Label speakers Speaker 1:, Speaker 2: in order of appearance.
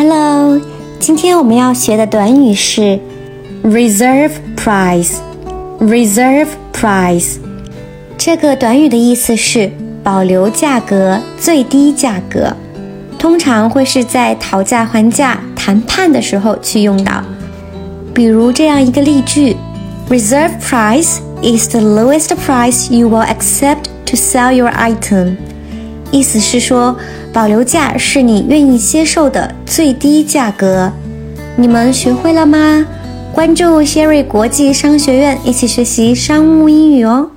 Speaker 1: Hello，今天我们要学的短语是 reserve price。reserve price 这个短语的意思是保留价格、最低价格，通常会是在讨价还价、谈判的时候去用到。比如这样一个例句：Reserve price is the lowest price you will accept to sell your item。意思是说，保留价是你愿意接受的最低价格。你们学会了吗？关注谢瑞国际商学院，一起学习商务英语哦。